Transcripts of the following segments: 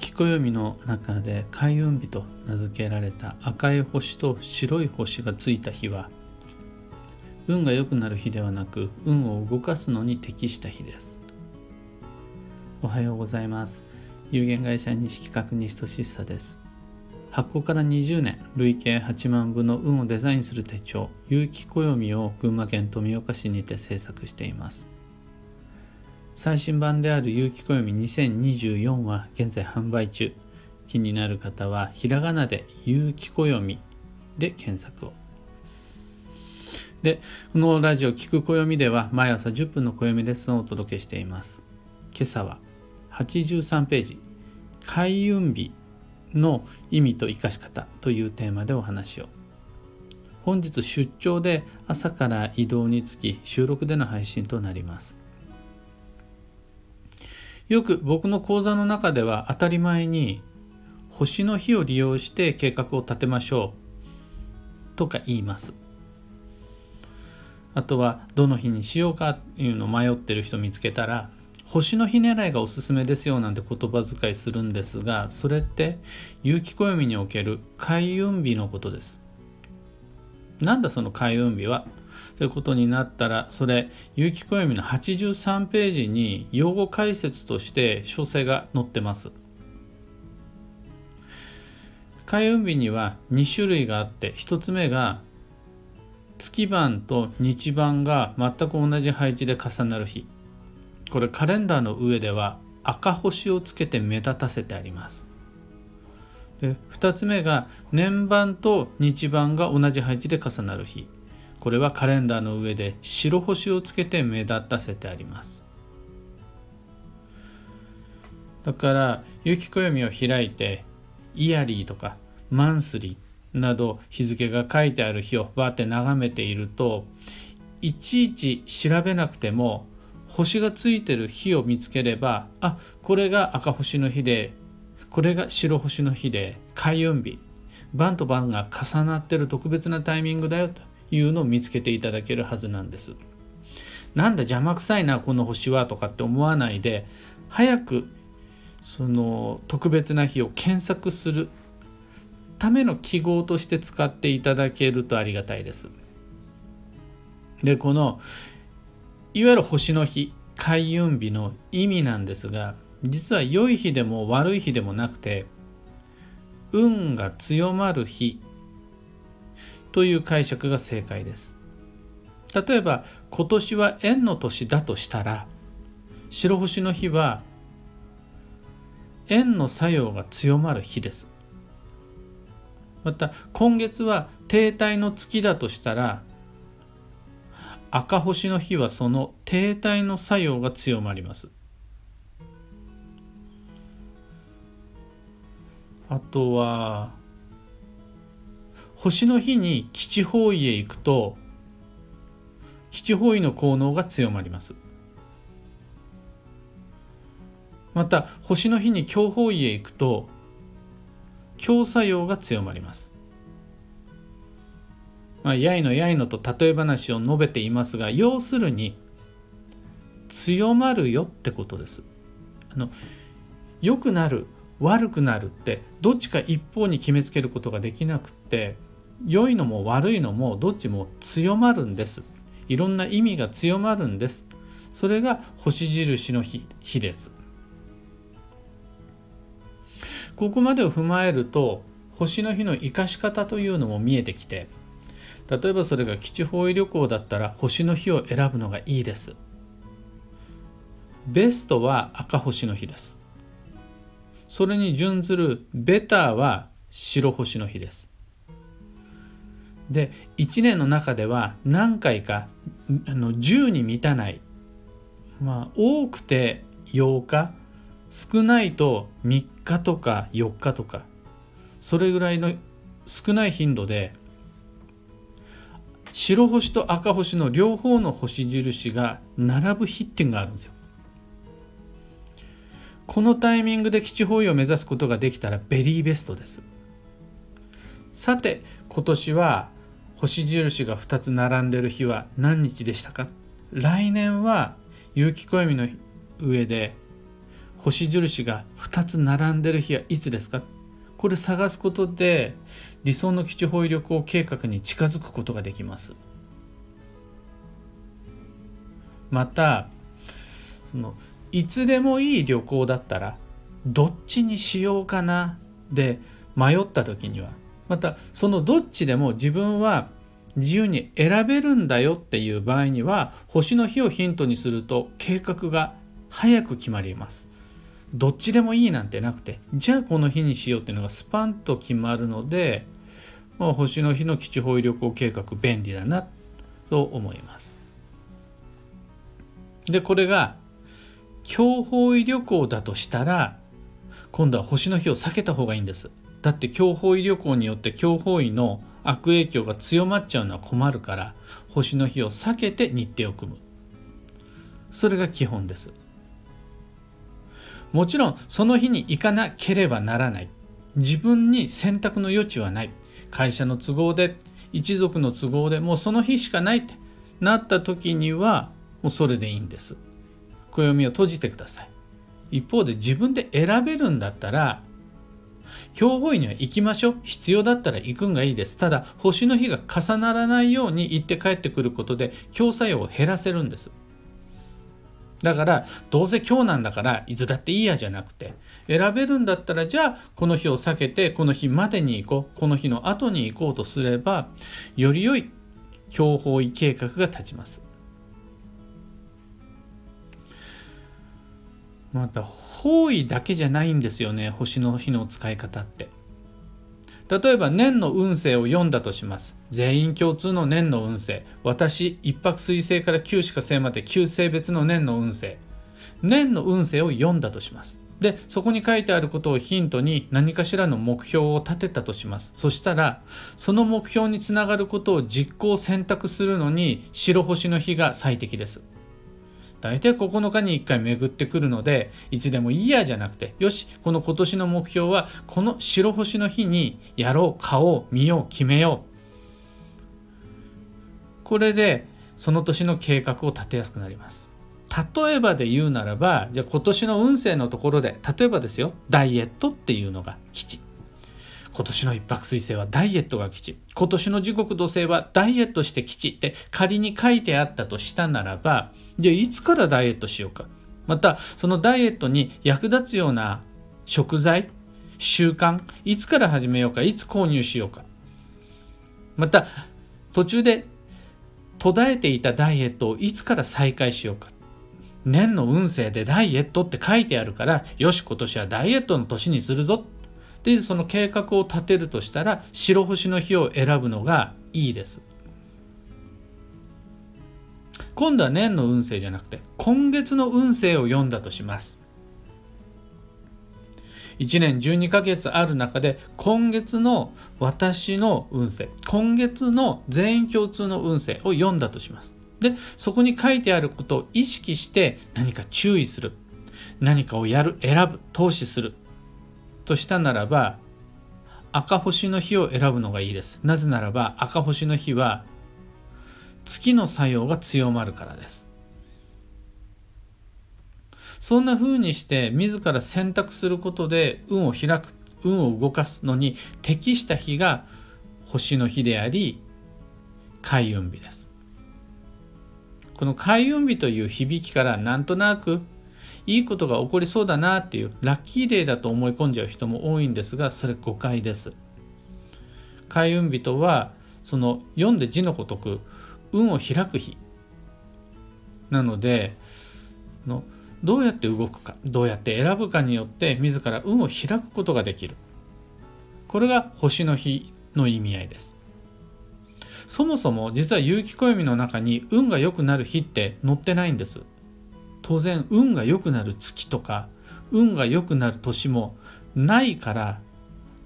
暦の中で開運日と名付けられた赤い星と白い星がついた日は運が良くなる日ではなく運を動かすのに適した日です。おはようございます。有限会社西企画西俊久です。発行から20年累計8万部の運をデザインする手帳有機暦を群馬県富岡市にて制作しています。最新版である有機暦2024は現在販売中。気になる方はひらがなで有機暦で検索を。でこのラジオ聞く暦では毎朝10分の暦レッスンをお届けしています。今朝は83ページ。開運日の意味と生かし方。というテーマでお話を。本日出張で朝から移動につき収録での配信となります。よく僕の講座の中では当たり前に星の日を利用して計画を立てましょうとか言います。あとはどの日にしようかっていうのを迷ってる人見つけたら星の日狙いがおすすめですよなんて言葉遣いするんですがそれって有機暦における開運日のことです。なんだその開運日は？ということになったらそれ有機暦の83ページに用語解説として詳細が載ってます。開運日には2種類があって1つ目が月番と日番が全く同じ配置で重なる日。これカレンダーの上では赤星をつけて目立たせてあります。で2つ目が年番と日番が同じ配置で重なる日。これはカレンダーの上で白星をつけて目立たせてあります。だから有機暦を開いてイヤリーとかマンスリーなど日付が書いてある日をバーって眺めているといちいち調べなくても星がついてる日を見つければあこれが赤星の日でこれが白星の日で開運日。晩と晩が重なってる特別なタイミングだよと。いうのを見つけていただけるはずなんです。なんだ邪魔くさいなこの星はとかって思わないで早くその特別な日を検索するための記号として使っていただけるとありがたいです。でこのいわゆる星の日開運日の意味なんですが実は良い日でも悪い日でもなくて運が強まる日という解釈が正解です。例えば今年は円の年だとしたら白星の日は円の作用が強まる日です。また今月は停滞の月だとしたら赤星の日はその停滞の作用が強まります。あとは星の日に基地方位へ行くと基地方位の効能が強まります。また星の日に強方位へ行くと強作用が強まります。まあ、やいのやいのと例え話を述べていますが要するに強まるよってことです。あの良くなる悪くなるってどっちか一方に決めつけることができなくって良いのも悪いのもどっちも強まるんです。いろんな意味が強まるんです。それが星印の日日です。ここまでを踏まえると星の日の生かし方というのも見えてきて例えばそれが基地方位旅行だったら星の日を選ぶのがいいです。ベストは赤星の日です。それに準ずるベターは白星の日です。で1年の中では何回かあの10に満たないまあ多くて8日少ないと3日とか4日とかそれぐらいの少ない頻度で白星と赤星の両方の星印が並ぶ日っていうのがあるんですよ。このタイミングで基地方位を目指すことができたらベリーベストです。さて今年は星印が2つ並んでる日は何日でしたか？来年は有機暦の上で星印が2つ並んでる日はいつですか？これ探すことで理想の基地方位旅行計画に近づくことができます。またそのいつでもいい旅行だったらどっちにしようかなで迷った時にはまたそのどっちでも自分は自由に選べるんだよっていう場合には星の日をヒントにすると計画が早く決まります。どっちでもいいなんてなくてじゃあこの日にしようっていうのがスパンと決まるので、まあ、星の日の基地方位旅行計画便利だなと思います。でこれが強方位旅行だとしたら今度は星の日を避けた方がいいんです。だって強方位旅行によって強方位の悪影響が強まっちゃうのは困るから星の日を避けて日程を組む。それが基本です。もちろんその日に行かなければならない。自分に選択の余地はない。会社の都合で一族の都合でもうその日しかないってなった時にはもうそれでいいんです。暦を閉じてください。一方で自分で選べるんだったら強法医には行きましょう。必要だったら行くんがいいです。ただ星の日が重ならないように行って帰ってくることで強作用を減らせるんです。だからどうせ今日なんだからいつだっていいやじゃなくて選べるんだったらじゃあこの日を避けてこの日までに行こうこの日の後に行こうとすればより良い強法医計画が立ちます。また方位だけじゃないんですよね星の日の使い方って。例えば年の運勢を読んだとします。全員共通の年の運勢。私一泊水星から九死火星まで旧星別の年の運勢。年の運勢を読んだとします。でそこに書いてあることをヒントに何かしらの目標を立てたとします。そしたらその目標につながることを実行選択するのに白星の日が最適です。大体9日に1回巡ってくるのでいつでもいいやじゃなくてよしこの今年の目標はこの白星の日にやろう買おう見よう決めよう。これでその年の計画を立てやすくなります。例えばで言うならばじゃあ今年の運勢のところで例えばですよダイエットっていうのが基地今年の一泊水星はダイエットが基地。今年の時刻土星はダイエットして基地って仮に書いてあったとしたならばじゃあいつからダイエットしようか。またそのダイエットに役立つような食材習慣いつから始めようかいつ購入しようか。また途中で途絶えていたダイエットをいつから再開しようか。年の運勢でダイエットって書いてあるからよし今年はダイエットの年にするぞ。でその計画を立てるとしたら白星の日を選ぶのがいいです。今度は年の運勢じゃなくて今月の運勢を読んだとします。1年12ヶ月ある中で今月の私の運勢今月の全員共通の運勢を読んだとします。でそこに書いてあることを意識して何か注意する。何かをやる選ぶ投資する。としたならば赤星の日を選ぶのがいいです。なぜならば赤星の日は月の作用が強まるからです。そんな風にして自ら選択することで運を開く運を動かすのに適した日が星の日であり開運日です。この開運日という響きからなんとなくいいことが起こりそうだなっていうラッキーデーだと思い込んじゃう人も多いんですがそれ誤解です。開運日とはその読んで字のごとく運を開く日。なのでのどうやって動くかどうやって選ぶかによって自ら運を開くことができる。これが星の日の意味合いです。そもそも実は有機暦の中に運が良くなる日って載ってないんです。当然運が良くなる月とか運が良くなる年もないから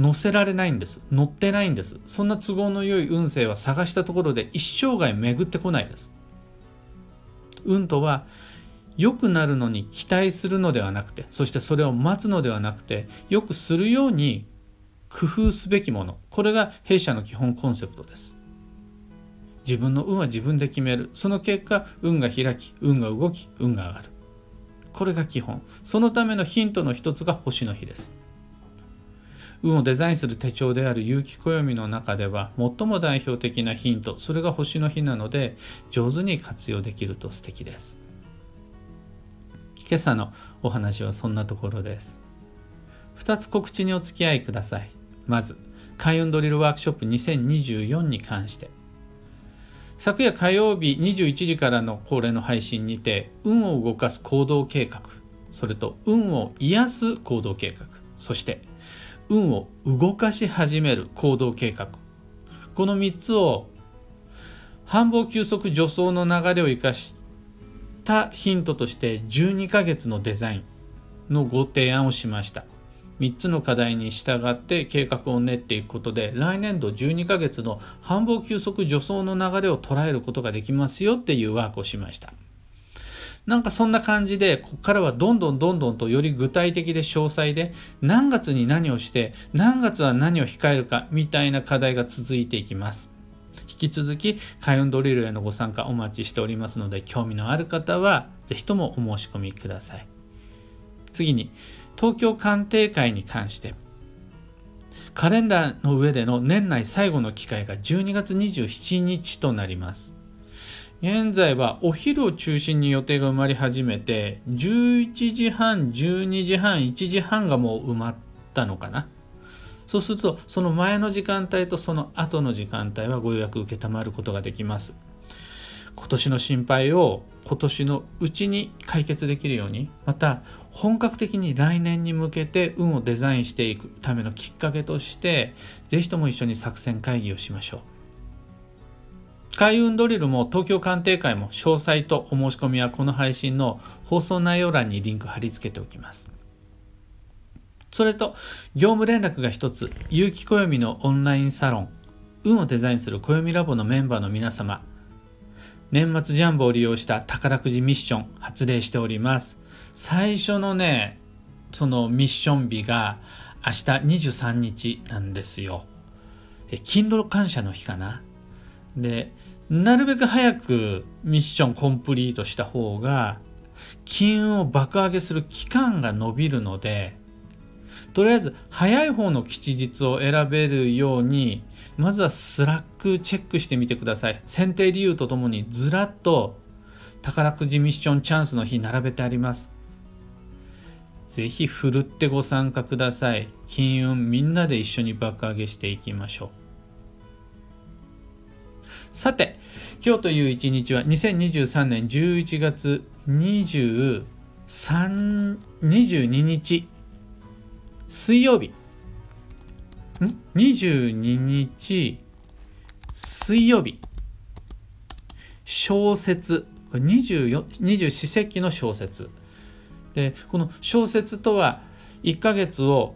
載せられないんです。載ってないんです。そんな都合の良い運勢は探したところで一生涯巡ってこないです。運とは良くなるのに期待するのではなくてそしてそれを待つのではなくてよくするように工夫すべきもの。これが弊社の基本コンセプトです。自分の運は自分で決める。その結果運が開き運が動き運が上がる。これが基本。そのためのヒントの一つが星の日です。運をデザインする手帳である有機暦の中では最も代表的なヒントそれが星の日なので上手に活用できると素敵です。今朝のお話はそんなところです。2つ告知にお付き合いください。まず開運ドリルワークショップ2024に関して。昨夜火曜日21時からの恒例の配信にて運を動かす行動計画それと運を癒す行動計画そして運を動かし始める行動計画。この3つを繁忙休息助走の流れを生かしたヒントとして12ヶ月のデザインのご提案をしました。3つの課題に従って計画を練っていくことで来年度12ヶ月の繁忙休息助走の流れを捉えることができますよっていうワークをしましたなんかそんな感じで、ここからはどんどんどんどんとより具体的で詳細で、何月に何をして、何月は何を控えるか、みたいな課題が続いていきます。引き続き、開運ドリルへのご参加お待ちしておりますので、興味のある方は、ぜひともお申し込みください。次に、東京鑑定会に関して、カレンダーの上での年内最後の機会が12月27日となります。現在はお昼を中心に予定が埋まり始めて、11時半、12時半、1時半がもう埋まったのかな。そうすると、その前の時間帯とその後の時間帯はご予約受けたまることができます。今年の心配を今年のうちに解決できるように、また本格的に来年に向けて運をデザインしていくためのきっかけとして、ぜひとも一緒に作戦会議をしましょう。開運ドリルも東京鑑定会も詳細とお申し込みはこの配信の放送内容欄にリンク貼り付けておきます。それと、業務連絡が一つ、有機暦のオンラインサロン、運をデザインする暦ラボのメンバーの皆様、年末ジャンボを利用した宝くじミッション発令しております。最初のね、そのミッション日が明日23日なんですよ。え、勤労感謝の日かな？で、なるべく早くミッションコンプリートした方が、金運を爆上げする期間が伸びるので、とりあえず早い方の吉日を選べるように、まずはスラックチェックしてみてください。選定理由とともにずらっと宝くじミッションチャンスの日並べてあります。ぜひふるってご参加ください。金運みんなで一緒に爆上げしていきましょう。さて、今日という一日は2023年11月23 22日水曜日。ん？22日。水曜日。小説。24 24四節気の小説。でこの小説とは1ヶ月を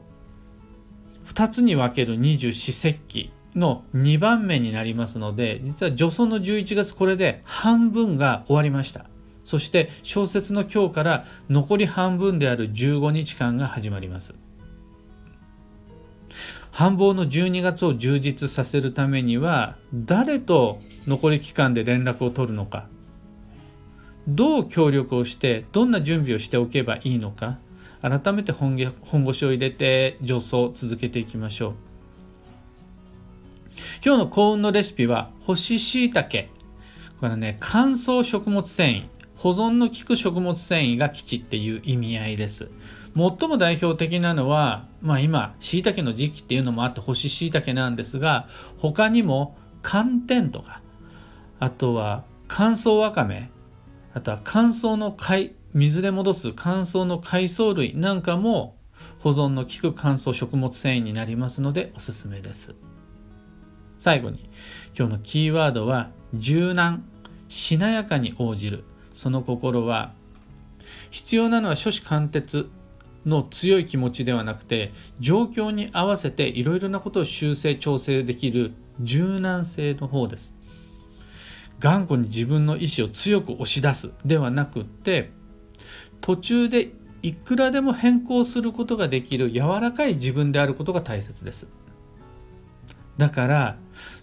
2つに分ける二十四節気の2番目になりますので、実は助走の11月これで半分が終わりました。そして小説の今日から残り半分である15日間が始まります。繁忙の12月を充実させるためには誰と残り期間で連絡を取るのかどう協力をしてどんな準備をしておけばいいのか改めて本腰を入れて助走を続けていきましょう。今日の幸運のレシピは干し椎茸。これね、乾燥食物繊維。保存の効く食物繊維が基地っていう意味合いです。最も代表的なのは、まあ今、椎茸の時期っていうのもあって干し椎茸なんですが、他にも寒天とか、あとは乾燥わかめ、あとは乾燥の海、水で戻す乾燥の海藻類なんかも保存の効く乾燥食物繊維になりますのでおすすめです。最後に今日のキーワードは柔軟しなやかに応じるその心は必要なのは初子貫徹の強い気持ちではなくて状況に合わせていろいろなことを修正調整できる柔軟性の方です。頑固に自分の意思を強く押し出すではなくって途中でいくらでも変更することができる柔らかい自分であることが大切です。だから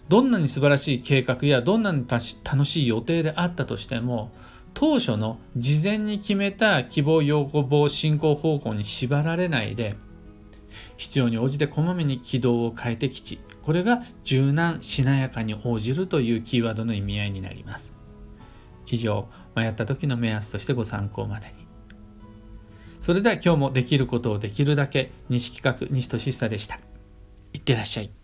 どんなに素晴らしい計画やどんなに楽しい予定であったとしても当初の事前に決めた希望要望進行方向に縛られないで必要に応じてこまめに軌道を変えてきち。これが柔軟しなやかに応じるというキーワードの意味合いになります。以上迷った時の目安としてご参考までに。それでは今日もできることをできるだけ西企画西俊久でした。いってらっしゃい。